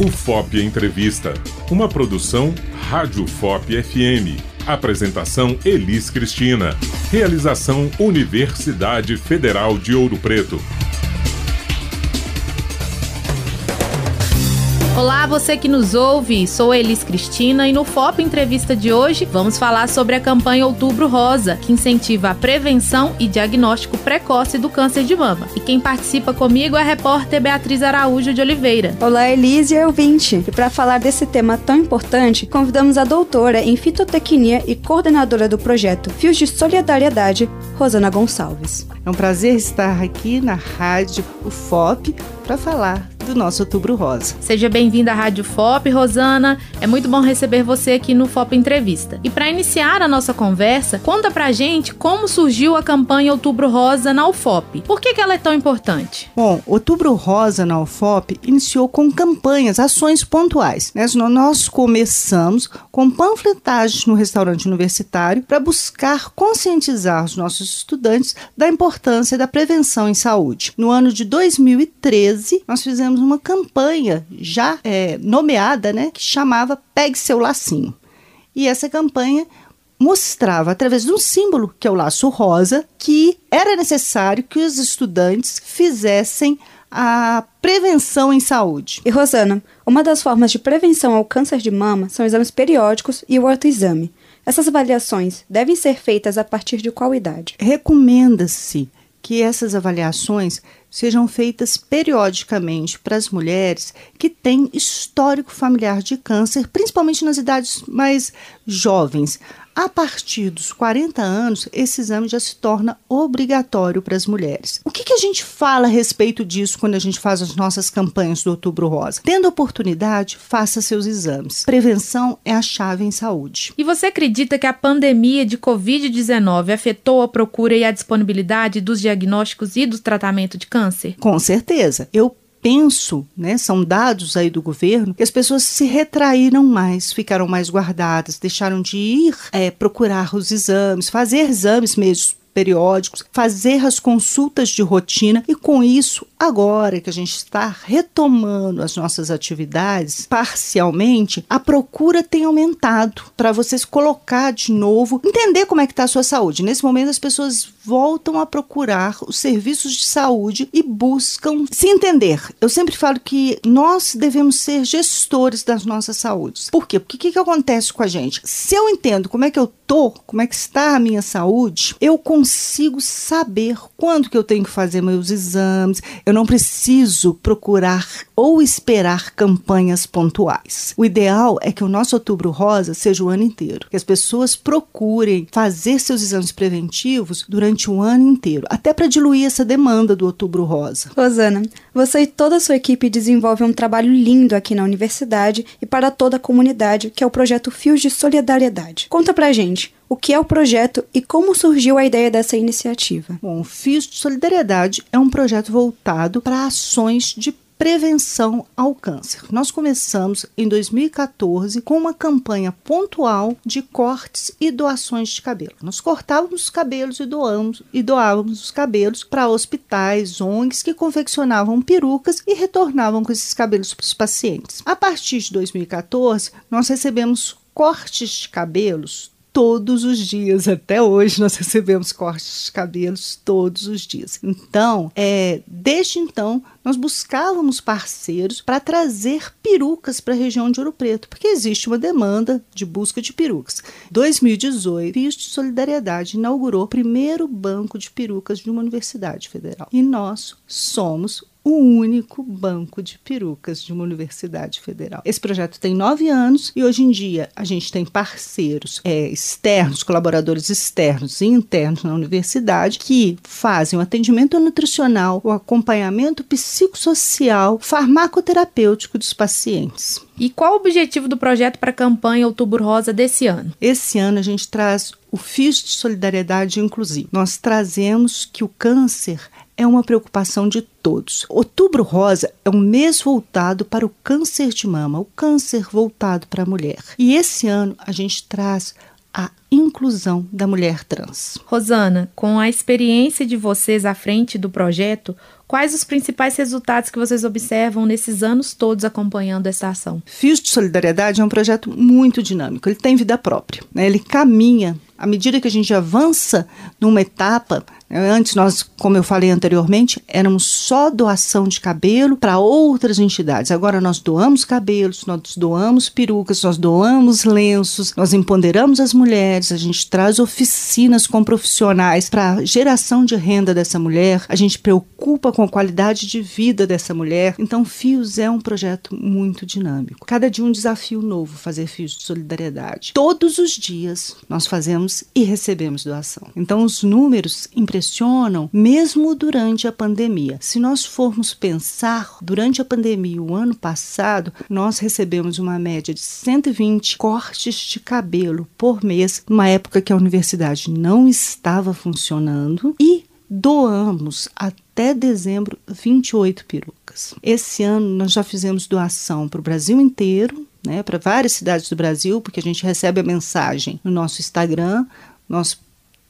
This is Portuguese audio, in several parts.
O FOP Entrevista, uma produção Rádio FOP FM. Apresentação Elis Cristina. Realização Universidade Federal de Ouro Preto. Olá, você que nos ouve, sou Elis Cristina e no FOP Entrevista de hoje vamos falar sobre a campanha Outubro Rosa, que incentiva a prevenção e diagnóstico precoce do câncer de mama. E quem participa comigo é a repórter Beatriz Araújo de Oliveira. Olá, Elis e ouvinte. E para falar desse tema tão importante, convidamos a doutora em fitotecnia e coordenadora do projeto Fios de Solidariedade, Rosana Gonçalves. É um prazer estar aqui na rádio UFOP para falar do nosso Outubro Rosa. Seja bem-vinda à Rádio FOP, Rosana. É muito bom receber você aqui no FOP Entrevista. E para iniciar a nossa conversa, conta pra gente como surgiu a campanha Outubro Rosa na UFOP. Por que, que ela é tão importante? Bom, Outubro Rosa na UFOP iniciou com campanhas, ações pontuais. Né? Nós começamos com panfletagens no restaurante universitário para buscar conscientizar os nossos estudantes da importância da prevenção em saúde. No ano de 2013, nós fizemos fizemos uma campanha já é, nomeada, né, que chamava Pegue Seu Lacinho. E essa campanha mostrava, através de um símbolo, que é o laço rosa, que era necessário que os estudantes fizessem a prevenção em saúde. E Rosana, uma das formas de prevenção ao câncer de mama são exames periódicos e o autoexame. Essas avaliações devem ser feitas a partir de qual idade? Recomenda-se que essas avaliações sejam feitas periodicamente para as mulheres que têm histórico familiar de câncer, principalmente nas idades mais jovens. A partir dos 40 anos, esse exame já se torna obrigatório para as mulheres. O que, que, a gente fala a respeito disso quando a gente faz as nossas campanhas do Outubro Rosa? Tendo oportunidade, faça seus exames. Prevenção é a chave em saúde. E você acredita que a pandemia de Covid-19 afetou a procura e a disponibilidade dos diagnósticos e do tratamento de câncer? Com certeza. Eu penso, né, são dados aí do governo, que as pessoas se retraíram mais, ficaram mais guardadas, deixaram de ir é, procurar os exames, fazer exames mesmo periódicos, fazer as consultas de rotina e com isso, agora que a gente está retomando as nossas atividades parcialmente, a procura tem aumentado para vocês colocar de novo, entender como é que está a sua saúde. Nesse momento as pessoas voltam a procurar os serviços de saúde e buscam se entender. Eu sempre falo que nós devemos ser gestores das nossas saúdes. Por quê? Porque o que, que acontece com a gente? Se eu entendo como é que eu tô, como é que está a minha saúde, eu consigo saber quando que eu tenho que fazer meus exames. Eu não preciso procurar ou esperar campanhas pontuais. O ideal é que o nosso Outubro Rosa seja o ano inteiro, que as pessoas procurem fazer seus exames preventivos durante o ano inteiro, até para diluir essa demanda do Outubro Rosa. Rosana, você e toda a sua equipe desenvolvem um trabalho lindo aqui na universidade e para toda a comunidade, que é o projeto Fios de Solidariedade. Conta pra gente, o que é o projeto e como surgiu a ideia dessa iniciativa? Bom, o Fios de Solidariedade é um projeto voltado para ações de prevenção ao câncer. Nós começamos em 2014 com uma campanha pontual de cortes e doações de cabelo. Nós cortávamos os cabelos e doamos e doávamos os cabelos para hospitais, ONGs que confeccionavam perucas e retornavam com esses cabelos para os pacientes. A partir de 2014, nós recebemos cortes de cabelos todos os dias. Até hoje nós recebemos cortes de cabelos todos os dias. Então, é, desde então, nós buscávamos parceiros para trazer perucas para a região de Ouro Preto, porque existe uma demanda de busca de perucas. 2018, Fios de Solidariedade inaugurou o primeiro banco de perucas de uma universidade federal. E nós somos o único banco de perucas de uma universidade federal. Esse projeto tem nove anos e hoje em dia a gente tem parceiros é, externos, colaboradores externos e internos na universidade que fazem o atendimento nutricional, o acompanhamento psicossocial, farmacoterapêutico dos pacientes. E qual o objetivo do projeto para a campanha Outubro Rosa desse ano? Esse ano a gente traz o FIS de Solidariedade Inclusiva. Nós trazemos que o câncer é uma preocupação de todos. Outubro Rosa é um mês voltado para o câncer de mama, o câncer voltado para a mulher. E esse ano a gente traz a inclusão da mulher trans. Rosana, com a experiência de vocês à frente do projeto, Quais os principais resultados que vocês observam nesses anos todos acompanhando essa ação? Fios de Solidariedade é um projeto muito dinâmico, ele tem vida própria, né? ele caminha à medida que a gente avança numa etapa, Antes, nós, como eu falei anteriormente, éramos só doação de cabelo para outras entidades. Agora nós doamos cabelos, nós doamos perucas, nós doamos lenços, nós empoderamos as mulheres, a gente traz oficinas com profissionais para geração de renda dessa mulher, a gente preocupa com a qualidade de vida dessa mulher. Então, Fios é um projeto muito dinâmico. Cada dia um desafio novo fazer Fios de solidariedade. Todos os dias nós fazemos e recebemos doação. Então, os números impressionam mesmo durante a pandemia. Se nós formos pensar, durante a pandemia, o ano passado, nós recebemos uma média de 120 cortes de cabelo por mês, numa época que a universidade não estava funcionando, e doamos até dezembro 28 perucas. Esse ano nós já fizemos doação para o Brasil inteiro, né, para várias cidades do Brasil, porque a gente recebe a mensagem no nosso Instagram. Nós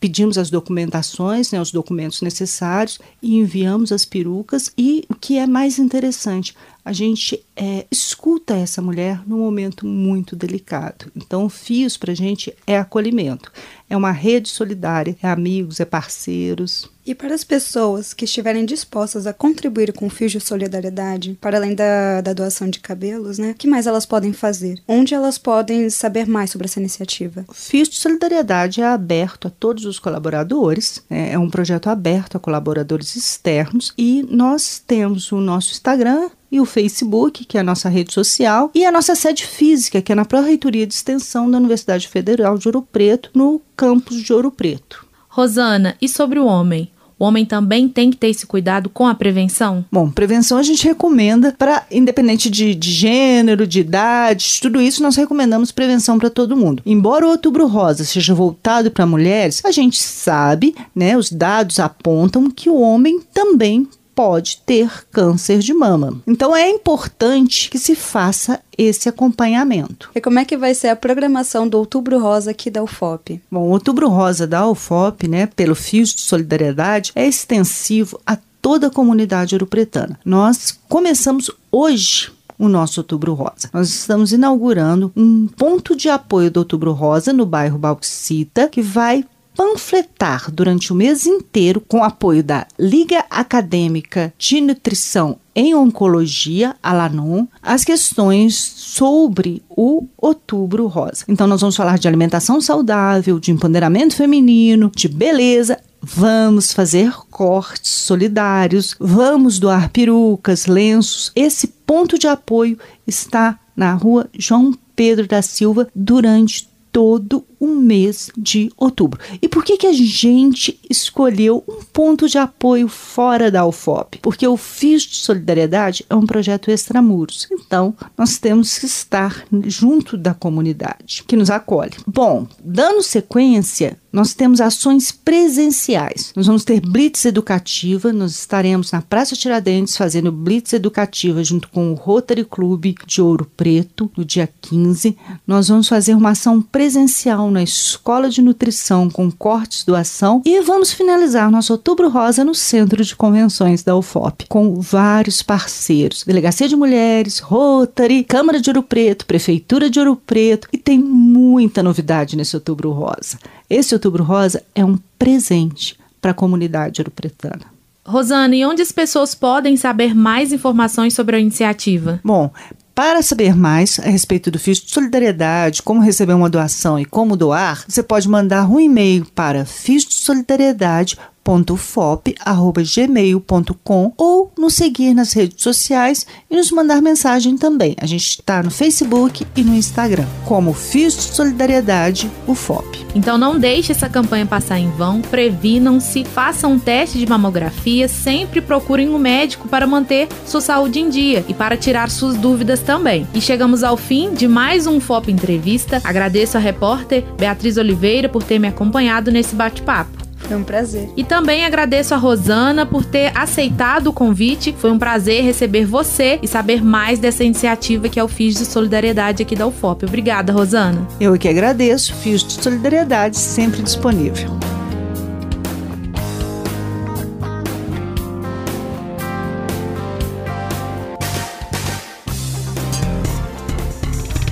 pedimos as documentações, né, os documentos necessários e enviamos as perucas. E o que é mais interessante, a gente é, escuta essa mulher num momento muito delicado. Então, fios para a gente é acolhimento, é uma rede solidária, é amigos, é parceiros. E para as pessoas que estiverem dispostas a contribuir com fios de solidariedade, para além da, da doação de cabelos, né? O que mais elas podem fazer? Onde elas podem saber mais sobre essa iniciativa? O Fios de Solidariedade é aberto a todos os colaboradores, né? é um projeto aberto a colaboradores externos e nós temos o nosso Instagram, e o Facebook, que é a nossa rede social, e a nossa sede física, que é na Pró-Reitoria de Extensão da Universidade Federal de Ouro Preto, no campus de Ouro Preto. Rosana, e sobre o homem? O homem também tem que ter esse cuidado com a prevenção? Bom, prevenção a gente recomenda para, independente de, de, gênero, de idade, tudo isso nós recomendamos prevenção para todo mundo. Embora o outubro rosa seja voltado para mulheres, a gente sabe, né, os dados apontam que o homem também pode ter câncer de mama. Então é importante que se faça esse acompanhamento. E como é que vai ser a programação do Outubro Rosa aqui da UFOP? Bom, o Outubro Rosa da UFOP, né, pelo Fios de Solidariedade, é extensivo a toda a comunidade europretana. Nós começamos hoje o nosso Outubro Rosa. Nós estamos inaugurando um ponto de apoio do Outubro Rosa no bairro Bauxita, que vai panfletar durante o mês inteiro, com apoio da Liga Acadêmica de Nutrição em Oncologia, a LANON, as questões sobre o Outubro Rosa. Então, nós vamos falar de alimentação saudável, de empoderamento feminino, de beleza Vamos fazer cortes solidários, vamos doar perucas, lenços. Esse ponto de apoio está na rua João Pedro da Silva durante todo o mês de outubro. E por que, que a gente escolheu um ponto de apoio fora da UFOP? Porque o FIS de Solidariedade é um projeto extramuros. Então, nós temos que estar junto da comunidade que nos acolhe. Bom, dando sequência, nós temos ações presenciais. Nós vamos ter blitz educativa, nós estaremos na Praça Tiradentes fazendo blitz educativa junto com o Rotary Club de Ouro Preto no dia 15. Nós vamos fazer uma ação presencial na Escola de Nutrição com cortes doação e vamos finalizar nosso Outubro Rosa no Centro de Convenções da UFOP com vários parceiros, Delegacia de Mulheres, Rotary, Câmara de Ouro Preto, Prefeitura de Ouro Preto e tem muita novidade nesse Outubro Rosa. Esse Outubro Rosa é um presente para a comunidade europretana. Rosana, e onde as pessoas podem saber mais informações sobre a iniciativa? Bom, para saber mais a respeito do Fios de Solidariedade, como receber uma doação e como doar, você pode mandar um e-mail para fiosdesolidariedade.com fop@gmail.com ou nos seguir nas redes sociais e nos mandar mensagem também. A gente está no Facebook e no Instagram como Fios de Solidariedade UFOP. Então não deixe essa campanha passar em vão, previnam-se, façam um teste de mamografia, sempre procurem um médico para manter sua saúde em dia e para tirar suas dúvidas também. E chegamos ao fim de mais um FOP Entrevista. Agradeço a repórter Beatriz Oliveira por ter me acompanhado nesse bate-papo. Foi um prazer. E também agradeço a Rosana por ter aceitado o convite. Foi um prazer receber você e saber mais dessa iniciativa que é o Fios de Solidariedade aqui da UFOP. Obrigada, Rosana. Eu que agradeço. Fios de Solidariedade sempre disponível.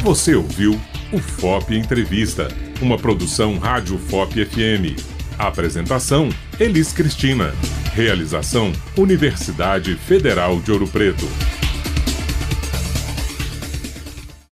Você ouviu o FOP Entrevista, uma produção Rádio FOP FM. Apresentação: Elis Cristina. Realização: Universidade Federal de Ouro Preto.